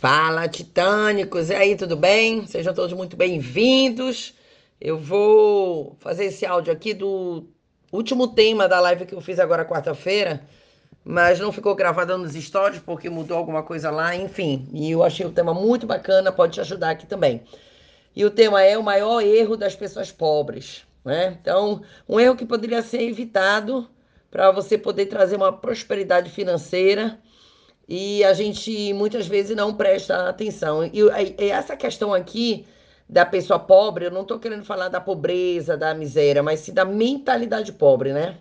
Fala, titânicos! E aí, tudo bem? Sejam todos muito bem-vindos. Eu vou fazer esse áudio aqui do último tema da live que eu fiz agora quarta-feira, mas não ficou gravado nos stories porque mudou alguma coisa lá, enfim. E eu achei o tema muito bacana, pode te ajudar aqui também. E o tema é o maior erro das pessoas pobres, né? Então, um erro que poderia ser evitado para você poder trazer uma prosperidade financeira e a gente muitas vezes não presta atenção. E, e essa questão aqui da pessoa pobre, eu não estou querendo falar da pobreza, da miséria, mas sim da mentalidade pobre, né?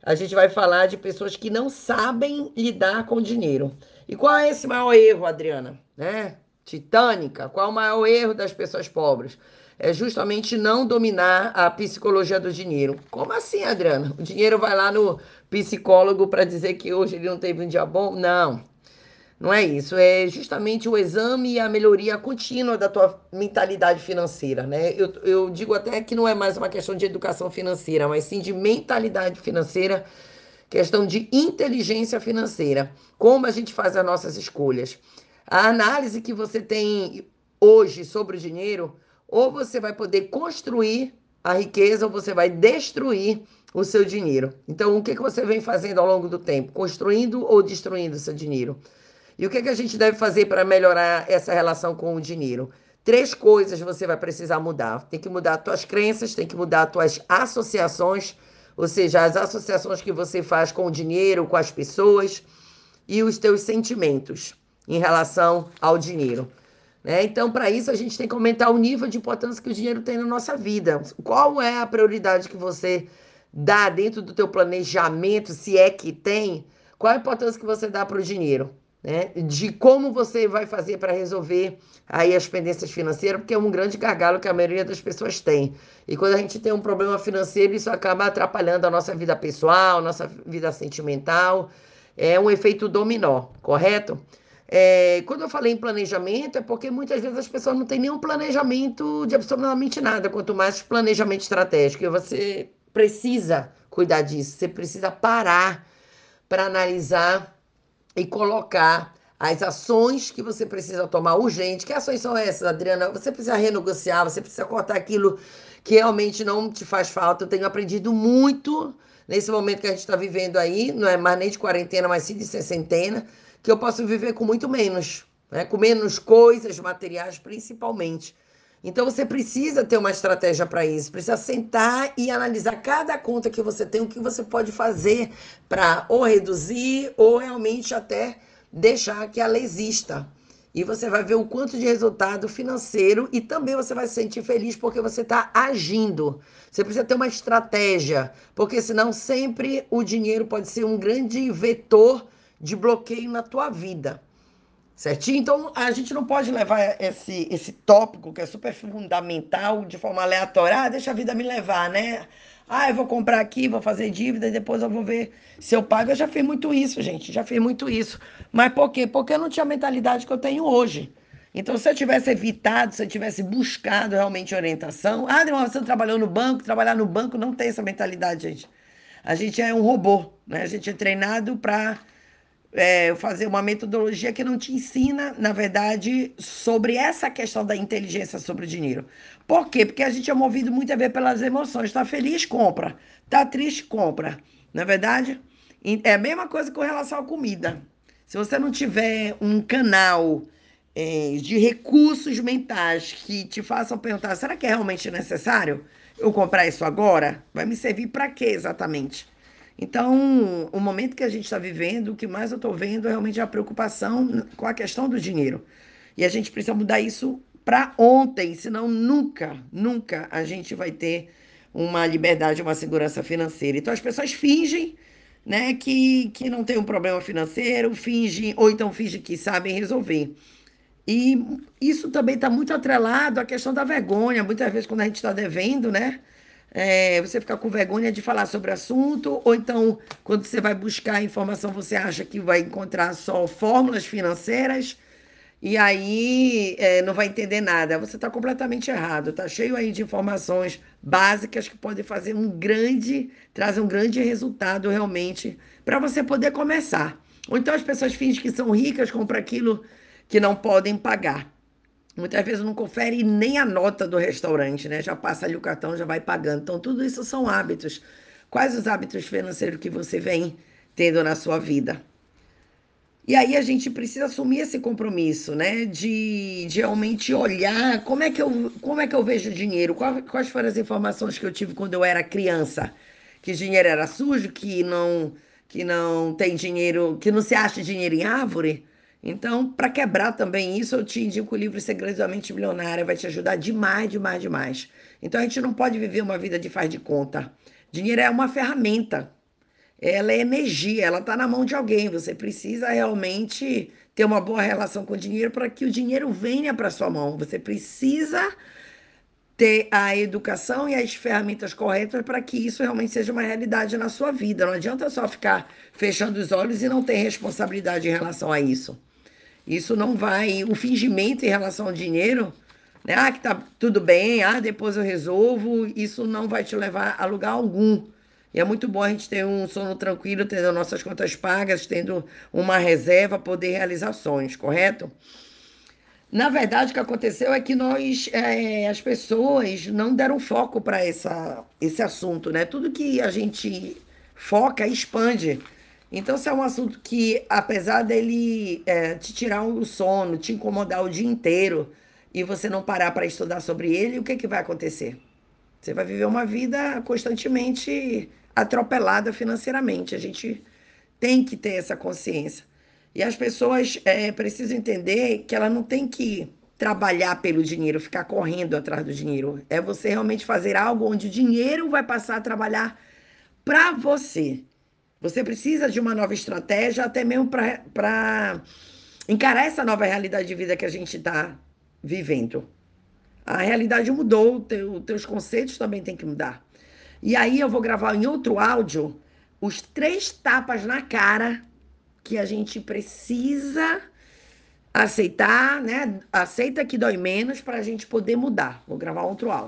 A gente vai falar de pessoas que não sabem lidar com dinheiro. E qual é esse maior erro, Adriana? Né? Titânica, qual é o maior erro das pessoas pobres? É justamente não dominar a psicologia do dinheiro. Como assim, Adriana? O dinheiro vai lá no psicólogo para dizer que hoje ele não teve um dia bom? Não. Não é isso, é justamente o exame e a melhoria contínua da tua mentalidade financeira, né? Eu, eu digo até que não é mais uma questão de educação financeira, mas sim de mentalidade financeira, questão de inteligência financeira. Como a gente faz as nossas escolhas. A análise que você tem hoje sobre o dinheiro, ou você vai poder construir a riqueza, ou você vai destruir o seu dinheiro. Então, o que, que você vem fazendo ao longo do tempo? Construindo ou destruindo o seu dinheiro? E o que, que a gente deve fazer para melhorar essa relação com o dinheiro? Três coisas você vai precisar mudar. Tem que mudar as tuas crenças, tem que mudar as tuas associações, ou seja, as associações que você faz com o dinheiro, com as pessoas, e os teus sentimentos em relação ao dinheiro. Né? Então, para isso, a gente tem que aumentar o nível de importância que o dinheiro tem na nossa vida. Qual é a prioridade que você dá dentro do teu planejamento, se é que tem? Qual a importância que você dá para o dinheiro? Né, de como você vai fazer para resolver aí as pendências financeiras, porque é um grande gargalo que a maioria das pessoas tem. E quando a gente tem um problema financeiro, isso acaba atrapalhando a nossa vida pessoal, nossa vida sentimental. É um efeito dominó, correto? É, quando eu falei em planejamento, é porque muitas vezes as pessoas não têm nenhum planejamento de absolutamente nada, quanto mais planejamento estratégico. E você precisa cuidar disso, você precisa parar para analisar e colocar as ações que você precisa tomar urgente. Que ações são essas, Adriana? Você precisa renegociar, você precisa cortar aquilo que realmente não te faz falta. Eu tenho aprendido muito nesse momento que a gente está vivendo aí, não é mais nem de quarentena, mas sim de sessentena, que eu posso viver com muito menos, né? com menos coisas materiais, principalmente. Então você precisa ter uma estratégia para isso, precisa sentar e analisar cada conta que você tem, o que você pode fazer para ou reduzir ou realmente até deixar que ela exista. E você vai ver o quanto de resultado financeiro e também você vai se sentir feliz porque você está agindo. Você precisa ter uma estratégia, porque senão sempre o dinheiro pode ser um grande vetor de bloqueio na tua vida. Certinho? Então, a gente não pode levar esse, esse tópico, que é super fundamental, de forma aleatória. Ah, deixa a vida me levar, né? Ah, eu vou comprar aqui, vou fazer dívida e depois eu vou ver se eu pago. Eu já fiz muito isso, gente. Já fiz muito isso. Mas por quê? Porque eu não tinha a mentalidade que eu tenho hoje. Então, se eu tivesse evitado, se eu tivesse buscado realmente orientação. Ah, Adriano, você trabalhou no banco, trabalhar no banco não tem essa mentalidade, gente. A gente é um robô, né? A gente é treinado para é, fazer uma metodologia que não te ensina, na verdade, sobre essa questão da inteligência sobre o dinheiro. Por quê? Porque a gente é movido muito a ver pelas emoções. Está feliz, compra. Está triste, compra. Na é verdade, é a mesma coisa com relação à comida. Se você não tiver um canal é, de recursos mentais que te façam perguntar: será que é realmente necessário eu comprar isso agora? Vai me servir para quê exatamente? Então, o momento que a gente está vivendo, o que mais eu estou vendo é realmente a preocupação com a questão do dinheiro. E a gente precisa mudar isso para ontem, senão nunca, nunca a gente vai ter uma liberdade, uma segurança financeira. Então, as pessoas fingem né, que, que não tem um problema financeiro, fingem, ou então fingem que sabem resolver. E isso também está muito atrelado à questão da vergonha. Muitas vezes, quando a gente está devendo, né? É, você fica com vergonha de falar sobre o assunto, ou então, quando você vai buscar informação, você acha que vai encontrar só fórmulas financeiras e aí é, não vai entender nada. Você está completamente errado, está cheio aí de informações básicas que podem fazer um grande, trazer um grande resultado realmente para você poder começar. Ou então as pessoas fingem que são ricas, compram aquilo que não podem pagar. Muitas vezes não confere nem a nota do restaurante, né? Já passa ali o cartão, já vai pagando. Então, tudo isso são hábitos. Quais os hábitos financeiros que você vem tendo na sua vida? E aí a gente precisa assumir esse compromisso, né? De, de realmente olhar como é que eu, como é que eu vejo o dinheiro, quais, quais foram as informações que eu tive quando eu era criança, que dinheiro era sujo, que não, que não tem dinheiro, que não se acha dinheiro em árvore. Então, para quebrar também isso, eu te indico o livro Segredos da Mente Milionária, vai te ajudar demais, demais, demais. Então, a gente não pode viver uma vida de faz de conta. Dinheiro é uma ferramenta, ela é energia, ela está na mão de alguém. Você precisa realmente ter uma boa relação com o dinheiro para que o dinheiro venha para sua mão. Você precisa ter a educação e as ferramentas corretas para que isso realmente seja uma realidade na sua vida. Não adianta só ficar fechando os olhos e não ter responsabilidade em relação a isso. Isso não vai. O fingimento em relação ao dinheiro, né? Ah, que tá tudo bem, ah, depois eu resolvo, isso não vai te levar a lugar algum. E é muito bom a gente ter um sono tranquilo, tendo nossas contas pagas, tendo uma reserva, poder realizar sonhos, correto? Na verdade, o que aconteceu é que nós, é, as pessoas, não deram foco para esse assunto, né? Tudo que a gente foca expande. Então, se é um assunto que, apesar dele é, te tirar o sono, te incomodar o dia inteiro, e você não parar para estudar sobre ele, o que, que vai acontecer? Você vai viver uma vida constantemente atropelada financeiramente. A gente tem que ter essa consciência. E as pessoas é, precisam entender que ela não tem que trabalhar pelo dinheiro, ficar correndo atrás do dinheiro. É você realmente fazer algo onde o dinheiro vai passar a trabalhar para você. Você precisa de uma nova estratégia, até mesmo para encarar essa nova realidade de vida que a gente está vivendo. A realidade mudou, teu, teus conceitos também têm que mudar. E aí eu vou gravar em outro áudio os três tapas na cara que a gente precisa aceitar, né? Aceita que dói menos para a gente poder mudar. Vou gravar outro áudio.